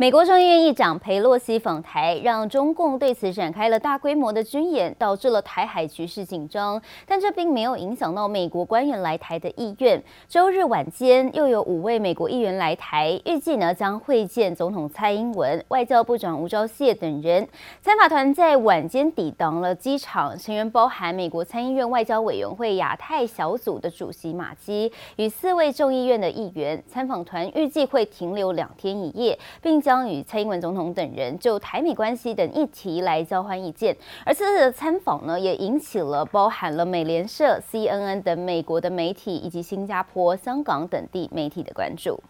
美国众议院议长裴洛西访台，让中共对此展开了大规模的军演，导致了台海局势紧张。但这并没有影响到美国官员来台的意愿。周日晚间，又有五位美国议员来台，预计呢将会见总统蔡英文、外交部长吴钊燮等人。参访团在晚间抵达了机场，成员包含美国参议院外交委员会亚太小组的主席马基与四位众议院的议员。参访团预计会停留两天一夜，并。将与蔡英文总统等人就台美关系等议题来交换意见，而这次的参访呢，也引起了包含了美联社、CNN 等美国的媒体，以及新加坡、香港等地媒体的关注。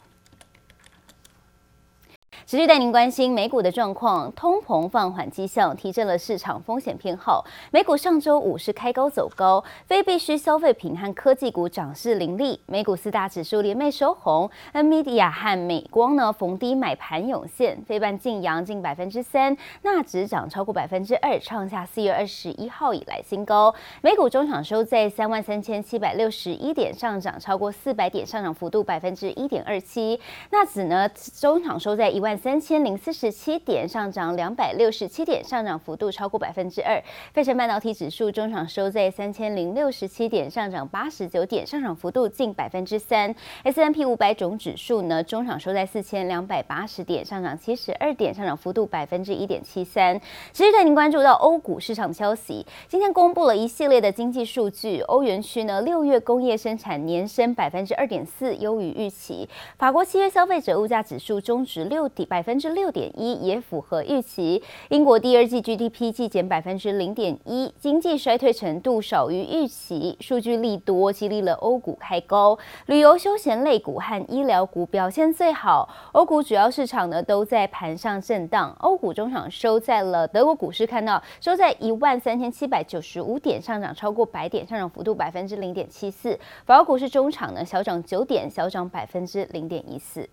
持续带您关心美股的状况，通膨放缓迹象提振了市场风险偏好。美股上周五是开高走高，非必需消费品和科技股涨势凌厉。美股四大指数连袂收红，NVIDIA 和美光呢逢低买盘涌现，费半净扬近百分之三，纳指涨超过百分之二，创下四月二十一号以来新高。美股中场收在三万三千七百六十一点，上涨超过四百点，上涨幅度百分之一点二七。纳指呢中场收在一万。三千零四十七点，上涨两百六十七点，上涨幅度超过百分之二。费城半导体指数中场收在三千零六十七点，上涨八十九点，上涨幅度近百分之三。S&P 五百种指数呢，中场收在四千两百八十点，上涨七十二点，上涨幅度百分之一点七三。持续带您关注到欧股市场消息，今天公布了一系列的经济数据。欧元区呢，六月工业生产年升百分之二点四，优于预期。法国七月消费者物价指数终值六点。百分之六点一也符合预期。英国第二季 GDP 季减百分之零点一，经济衰退程度少于预期。数据利多激励了欧股开高，旅游休闲类股和医疗股表现最好。欧股主要市场呢都在盘上震荡。欧股中场收在了德国股市，看到收在一万三千七百九十五点，上涨超过百点，上涨幅度百分之零点七四。法国股市中场呢小涨九点，小涨百分之零点一四。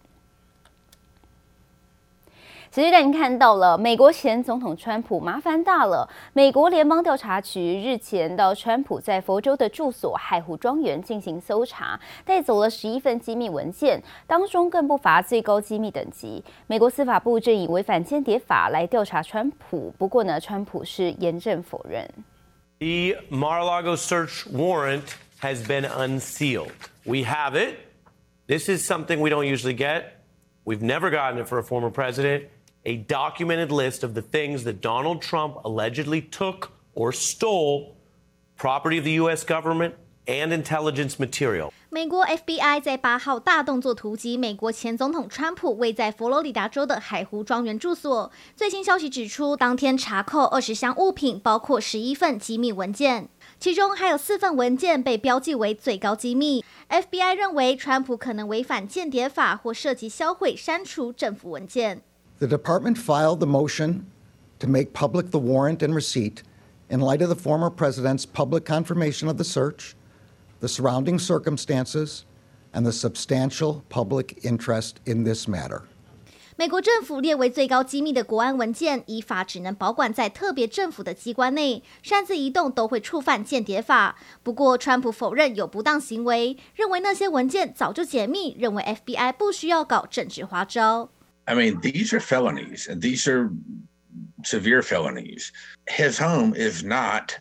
其实带您看到了，美国前总统川普麻烦大了。美国联邦调查局日前到川普在佛州的住所海湖庄园进行搜查，带走了十一份机密文件，当中更不乏最高机密等级。美国司法部正以违反间谍法来调查川普，不过呢，川普是严正否认。The Mar-a-Lago search warrant has been unsealed. We have it. This is something we don't usually get. We've never gotten it for a former president. A documented list of the things that Donald Trump allegedly took or stole property of the U.S. government and intelligence material. 美国 FBI 在八号大动作突击美国前总统川普位在佛罗里达州的海湖庄园住所。最新消息指出，当天查扣二十箱物品，包括十一份机密文件，其中还有四份文件被标记为最高机密。FBI 认为川普可能违反间谍法或涉及销毁、删除政府文件。The department filed the motion to make public the warrant and receipt in light of the former president's public confirmation of the search, the surrounding circumstances, and the substantial public interest in this matter. 美国政府列为最高机密的国安文件，依法只能保管在特别政府的机关内，擅自移动都会触犯间谍法。不过，川普否认有不当行为，认为那些文件早就解密，认为 FBI 不需要搞政治花招。 I mean, these are felonies, and these are severe felonies. His home is not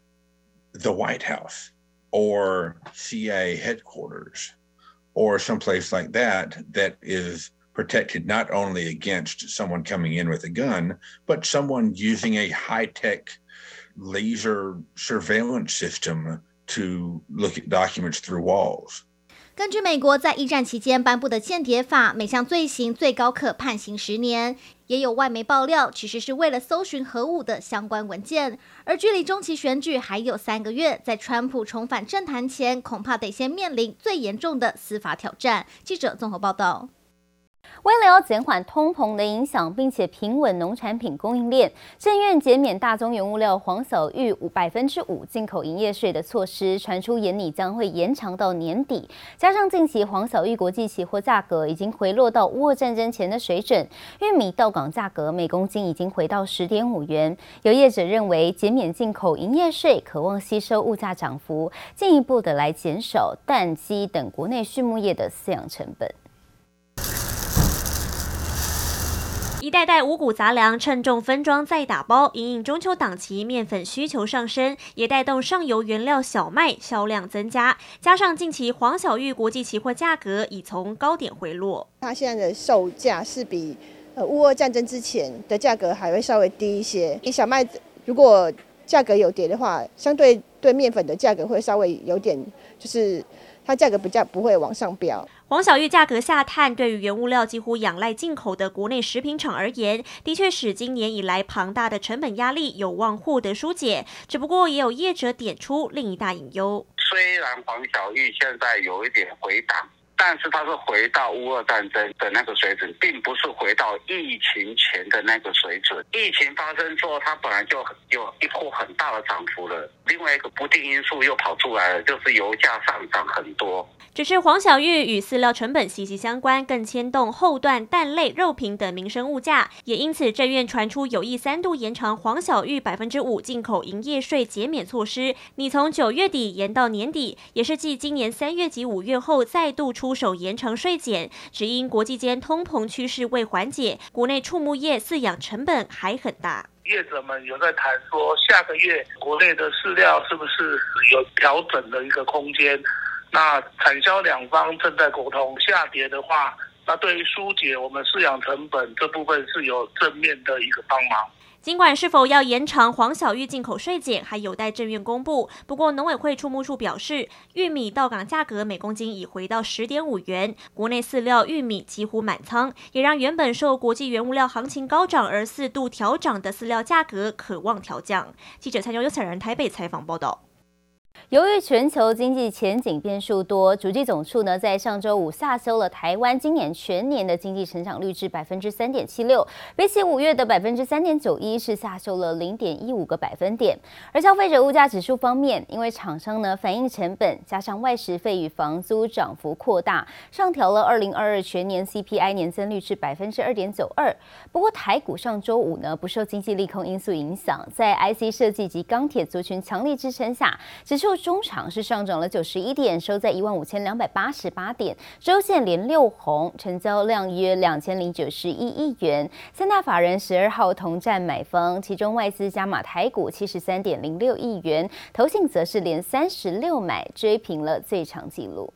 the White House or CIA headquarters or someplace like that that is protected not only against someone coming in with a gun, but someone using a high tech laser surveillance system to look at documents through walls. 根据美国在一战期间颁布的间谍法，每项罪行最高可判刑十年。也有外媒爆料，其实是为了搜寻核武的相关文件。而距离中期选举还有三个月，在川普重返政坛前，恐怕得先面临最严重的司法挑战。记者综合报道。为了要减缓通膨的影响，并且平稳农产品供应链，政院减免大宗原物料黄小玉五百分之五进口营业税的措施传出，研拟将会延长到年底。加上近期黄小玉国际期货价格已经回落到乌俄战争前的水准，玉米到港价格每公斤已经回到十点五元。有业者认为，减免进口营业税，渴望吸收物价涨幅，进一步的来减少蛋鸡等国内畜牧业的饲养成本。一袋袋五谷杂粮称重分装再打包，因应中秋档期面粉需求上升，也带动上游原料小麦销量增加。加上近期黄小玉国际期货价格已从高点回落，它现在的售价是比呃乌俄战争之前的价格还会稍微低一些。你小麦如果价格有跌的话，相对对面粉的价格会稍微有点就是。它价格比较不会往上飙。黄小玉价格下探，对于原物料几乎仰赖进口的国内食品厂而言，的确使今年以来庞大的成本压力有望获得疏解。只不过，也有业者点出另一大隐忧。虽然黄小玉现在有一点回档。但是它是回到乌俄战争的那个水准，并不是回到疫情前的那个水准。疫情发生之后，它本来就有一波很大的涨幅了。另外一个不定因素又跑出来了，就是油价上涨很多。只是黄小玉与饲料成本息息相关，更牵动后段蛋类、肉品等民生物价，也因此政院传出有意三度延长黄小玉百分之五进口营业税减免措施，拟从九月底延到年底，也是继今年三月及五月后再度出出手延长税减，只因国际间通膨趋势未缓解，国内畜牧业饲养成本还很大。业者们有在谈说，下个月国内的饲料是不是有调整的一个空间？那产销两方正在沟通，下跌的话，那对于疏解我们饲养成本这部分是有正面的一个帮忙。尽管是否要延长黄小玉进口税减还有待政院公布，不过农委会畜牧处表示，玉米到港价格每公斤已回到十点五元，国内饲料玉米几乎满仓，也让原本受国际原物料行情高涨而四度调涨的饲料价格可望调降。记者蔡妞优采人台北采访报道。由于全球经济前景变数多，主计总处呢在上周五下修了台湾今年全年的经济成长率至百分之三点七六，比起五月的百分之三点九一是下修了零点一五个百分点。而消费者物价指数方面，因为厂商呢反映成本加上外食费与房租涨幅扩大，上调了二零二二全年 CPI 年增率至百分之二点九二。不过台股上周五呢不受经济利空因素影响，在 IC 设计及钢铁族群强力支撑下，指数中场是上涨了九十一点，收在一万五千两百八十八点，周线连六红，成交量约两千零九十一亿元。三大法人十二号同站买方，其中外资加码台股七十三点零六亿元，投信则是连三十六买，追平了最长纪录。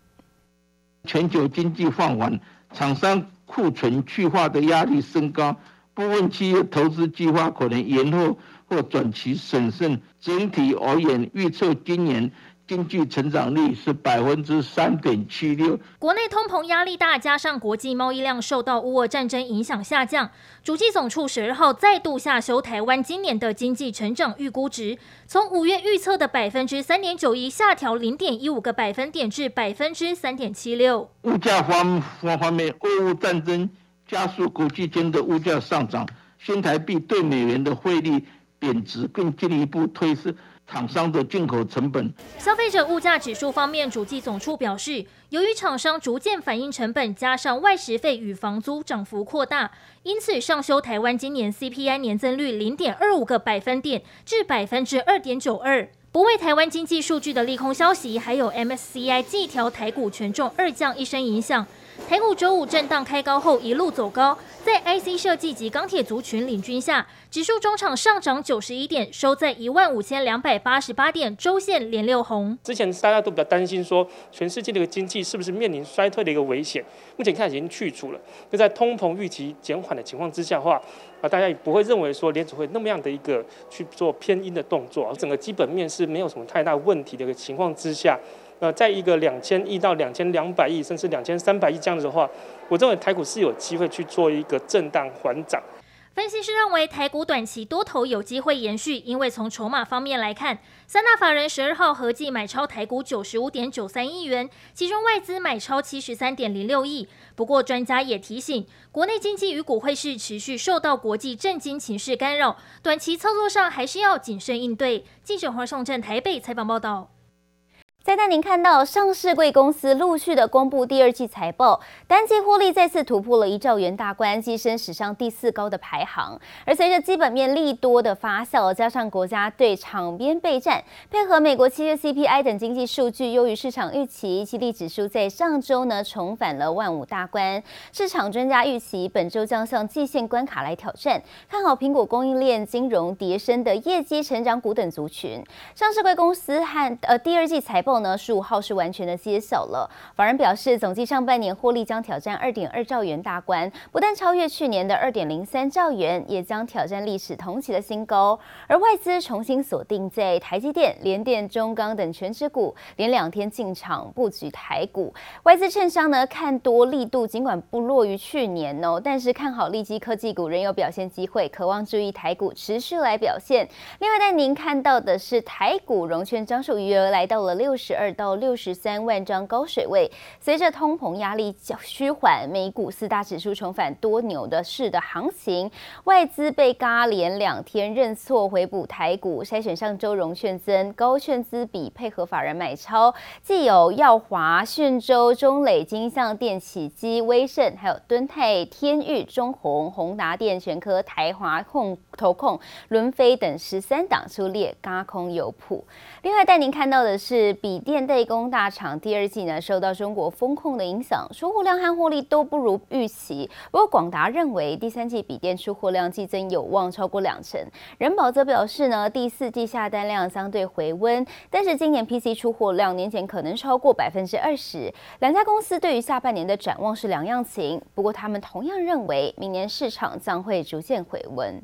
全球经济放缓，厂商库存去化的压力升高，部分企业投资计划可能延后或转期审慎。整体而言，预测今年。经济成长率是百分之三点七六。国内通膨压力大，加上国际贸易量受到乌俄战争影响下降，主计总处十二号再度下修台湾今年的经济成长预估值，从五月预测的百分之三点九一下调零点一五个百分点至百分之三点七六。物价方方方面，俄乌战争加速国际间的物价上涨，新台币对美元的汇率贬值，更进一步推升。厂商的进口成本，消费者物价指数方面，主计总处表示，由于厂商逐渐反映成本，加上外食费与房租涨幅扩大，因此上修台湾今年 CPI 年增率零点二五个百分点至百分之二点九二。不为台湾经济数据的利空消息，还有 MSCI 季调台股权重二降一升影响。台股周五震荡开高后一路走高，在 IC 设计及钢铁族群领军下，指数中场上涨九十一点，收在一万五千两百八十八点，周线连六红。之前大家都比较担心说，全世界的一个经济是不是面临衰退的一个危险？目前看已经去除了。就在通膨预期减缓的情况之下的话，啊，大家也不会认为说联储会那么样的一个去做偏鹰的动作，整个基本面是没有什么太大问题的一个情况之下。呃，在一个两千亿到两千两百亿，甚至两千三百亿这样子的话，我认为台股是有机会去做一个震荡缓涨。分析师认为，台股短期多头有机会延续，因为从筹码方面来看，三大法人十二号合计买超台股九十五点九三亿元，其中外资买超七十三点零六亿。不过，专家也提醒，国内经济与股会是持续受到国际震惊情势干扰，短期操作上还是要谨慎应对。记者黄尚正台北采访报道。再带您看到上市贵公司陆续的公布第二季财报，单季获利再次突破了一兆元大关，跻身史上第四高的排行。而随着基本面利多的发酵，加上国家队场边备战，配合美国七月 CPI 等经济数据优于市场预期，激励指数在上周呢重返了万五大关。市场专家预期本周将向季线关卡来挑战，看好苹果供应链、金融、叠升的业绩成长股等族群。上市贵公司和呃第二季财报。呢，十五号是完全的揭晓了。法人表示，总计上半年获利将挑战二点二兆元大关，不但超越去年的二点零三兆元，也将挑战历史同期的新高。而外资重新锁定在台积电、联电、中钢等权值股，连两天进场布局台股。外资券商呢看多力度尽管不弱于去年哦，但是看好利基科技股仍有表现机会，渴望注意台股持续来表现。另外带您看到的是台股融券张数余额来到了六十。十二到六十三万张高水位，随着通膨压力较趋缓，美股四大指数重返多牛的市的行情，外资被嘎连两天认错回补台股，筛选上周融券增高券资比，配合法人买超，既有耀华、讯州、中磊、金像电、启基、威盛，还有敦泰、天域、中鸿、宏达电、全科、台华控、投控、伦飞等十三档出列嘎空有谱。另外带您看到的是。笔电代工大厂第二季呢，受到中国风控的影响，出货量和获利都不如预期。不过广达认为第三季笔电出货量季增有望超过两成。人保则表示呢，第四季下单量相对回温，但是今年 PC 出货量年减可能超过百分之二十。两家公司对于下半年的展望是两样情，不过他们同样认为明年市场将会逐渐回温。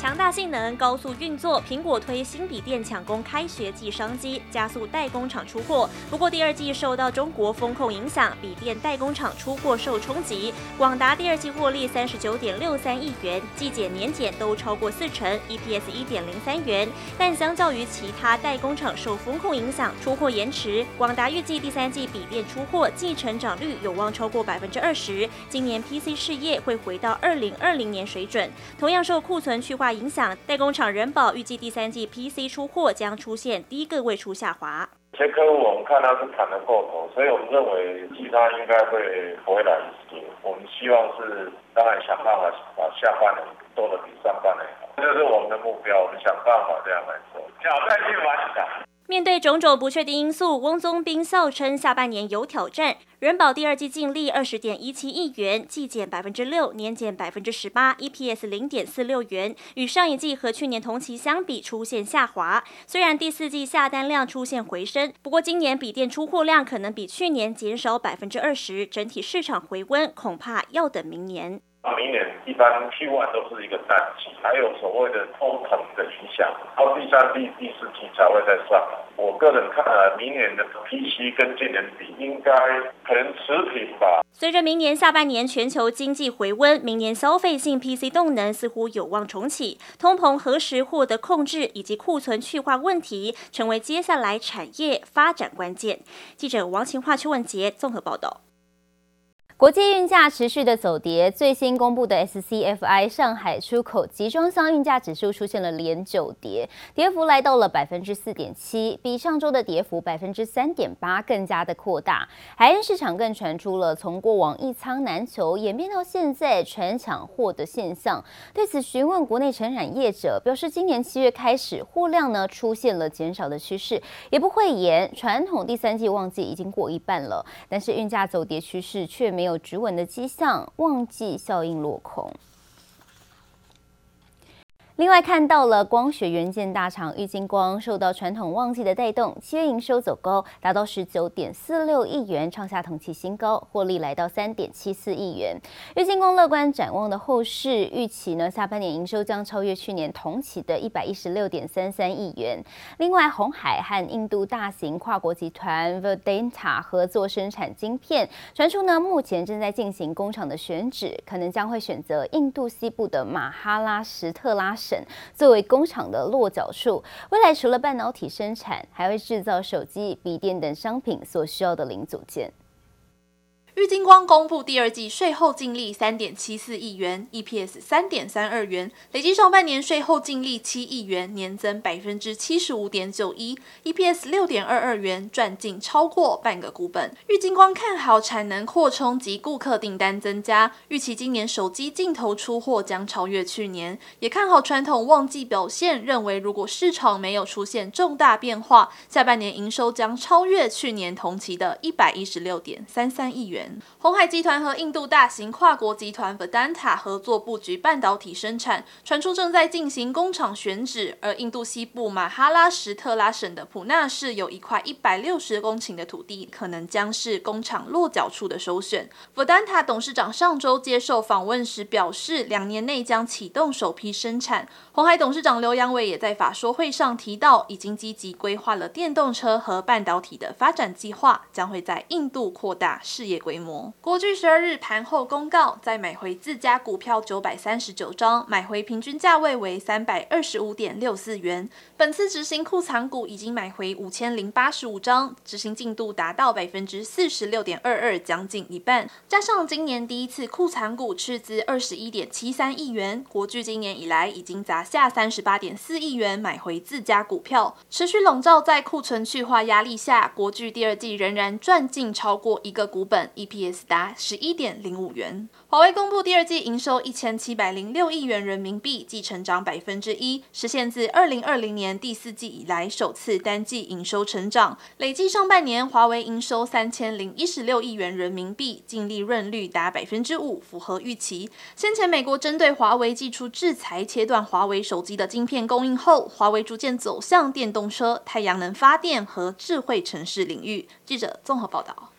强大性能、高速运作，苹果推新笔电抢攻开学季商机，加速代工厂出货。不过第二季受到中国风控影响，笔电代工厂出货受冲击。广达第二季获利三十九点六三亿元，季减年减都超过四成，EPS 一点零三元。但相较于其他代工厂受风控影响，出货延迟，广达预计第三季笔电出货季成长率有望超过百分之二十。今年 PC 事业会回到二零二零年水准。同样受库存去化。影响代工厂人保预计第三季 PC 出货将出现低个位数下滑。这客户我们看他是谈得过头，所以我们认为其他应该会不会来一些。我们希望是当然想办法把下半年做的比上半年好，这是我们的目标。我们想办法这样来做，挑战性蛮强。面对种种不确定因素，翁宗斌笑称下半年有挑战。人保第二季净利二十点一七亿元，季减百分之六，年减百分之十八，EPS 零点四六元，与上一季和去年同期相比出现下滑。虽然第四季下单量出现回升，不过今年笔电出货量可能比去年减少百分之二十，整体市场回温恐怕要等明年。明年一般 Q1 都是一个淡季，还有所谓的通膨的影响，到第三季、第四季才会再上。我个人看来，明年的 PC 跟今年比，应该可能持平吧。随着明年下半年全球经济回温，明年消费性 PC 动能似乎有望重启。通膨何时获得控制，以及库存去化问题，成为接下来产业发展关键。记者王晴化、邱文杰综合报道。国际运价持续的走跌，最新公布的 SCFI 上海出口集装箱运价指数出现了连九跌，跌幅来到了百分之四点七，比上周的跌幅百分之三点八更加的扩大。海运市场更传出了从过往一仓难求演变到现在全抢货的现象。对此询问国内承染业者，表示今年七月开始货量呢出现了减少的趋势，也不会延传统第三季旺季已经过一半了，但是运价走跌趋势却没有。有止稳的迹象，旺季效应落空。另外看到了光学元件大厂玉晶光受到传统旺季的带动，七月营收走高，达到十九点四六亿元，创下同期新高，获利来到三点七四亿元。玉晶光乐观展望的后市，预期呢下半年营收将超越去年同期的一百一十六点三三亿元。另外，红海和印度大型跨国集团 Vedanta 合作生产晶片，传出呢目前正在进行工厂的选址，可能将会选择印度西部的马哈拉什特拉作为工厂的落脚处，未来除了半导体生产，还会制造手机、笔电等商品所需要的零组件。玉晶光公布第二季税后净利三点七四亿元，EPS 三点三二元，累计上半年税后净利七亿元，年增百分之七十五点九一，EPS 六点二二元，赚进超过半个股本。玉晶光看好产能扩充及顾客订单增加，预期今年手机镜头出货将超越去年，也看好传统旺季表现，认为如果市场没有出现重大变化，下半年营收将超越去年同期的一百一十六点三三亿元。红海集团和印度大型跨国集团 Vedanta 合作布局半导体生产，传出正在进行工厂选址。而印度西部马哈拉什特拉省的普纳市有一块一百六十公顷的土地，可能将是工厂落脚处的首选。Vedanta 董事长上周接受访问时表示，两年内将启动首批生产。红海董事长刘扬伟也在法说会上提到，已经积极规划了电动车和半导体的发展计划，将会在印度扩大事业规规模。国巨十二日盘后公告，再买回自家股票九百三十九张，买回平均价位为三百二十五点六四元。本次执行库藏股已经买回五千零八十五张，执行进度达到百分之四十六点二二，将近一半。加上今年第一次库藏股斥资二十一点七三亿元，国巨今年以来已经砸下三十八点四亿元买回自家股票，持续笼罩在库存去化压力下，国巨第二季仍然赚进超过一个股本，EPS。达十一点零五元。华为公布第二季营收一千七百零六亿元人民币，即成长百分之一，实现自二零二零年第四季以来首次单季营收成长。累计上半年，华为营收三千零一十六亿元人民币，净利润率达百分之五，符合预期。先前美国针对华为祭出制裁，切断华为手机的晶片供应后，华为逐渐走向电动车、太阳能发电和智慧城市领域。记者综合报道。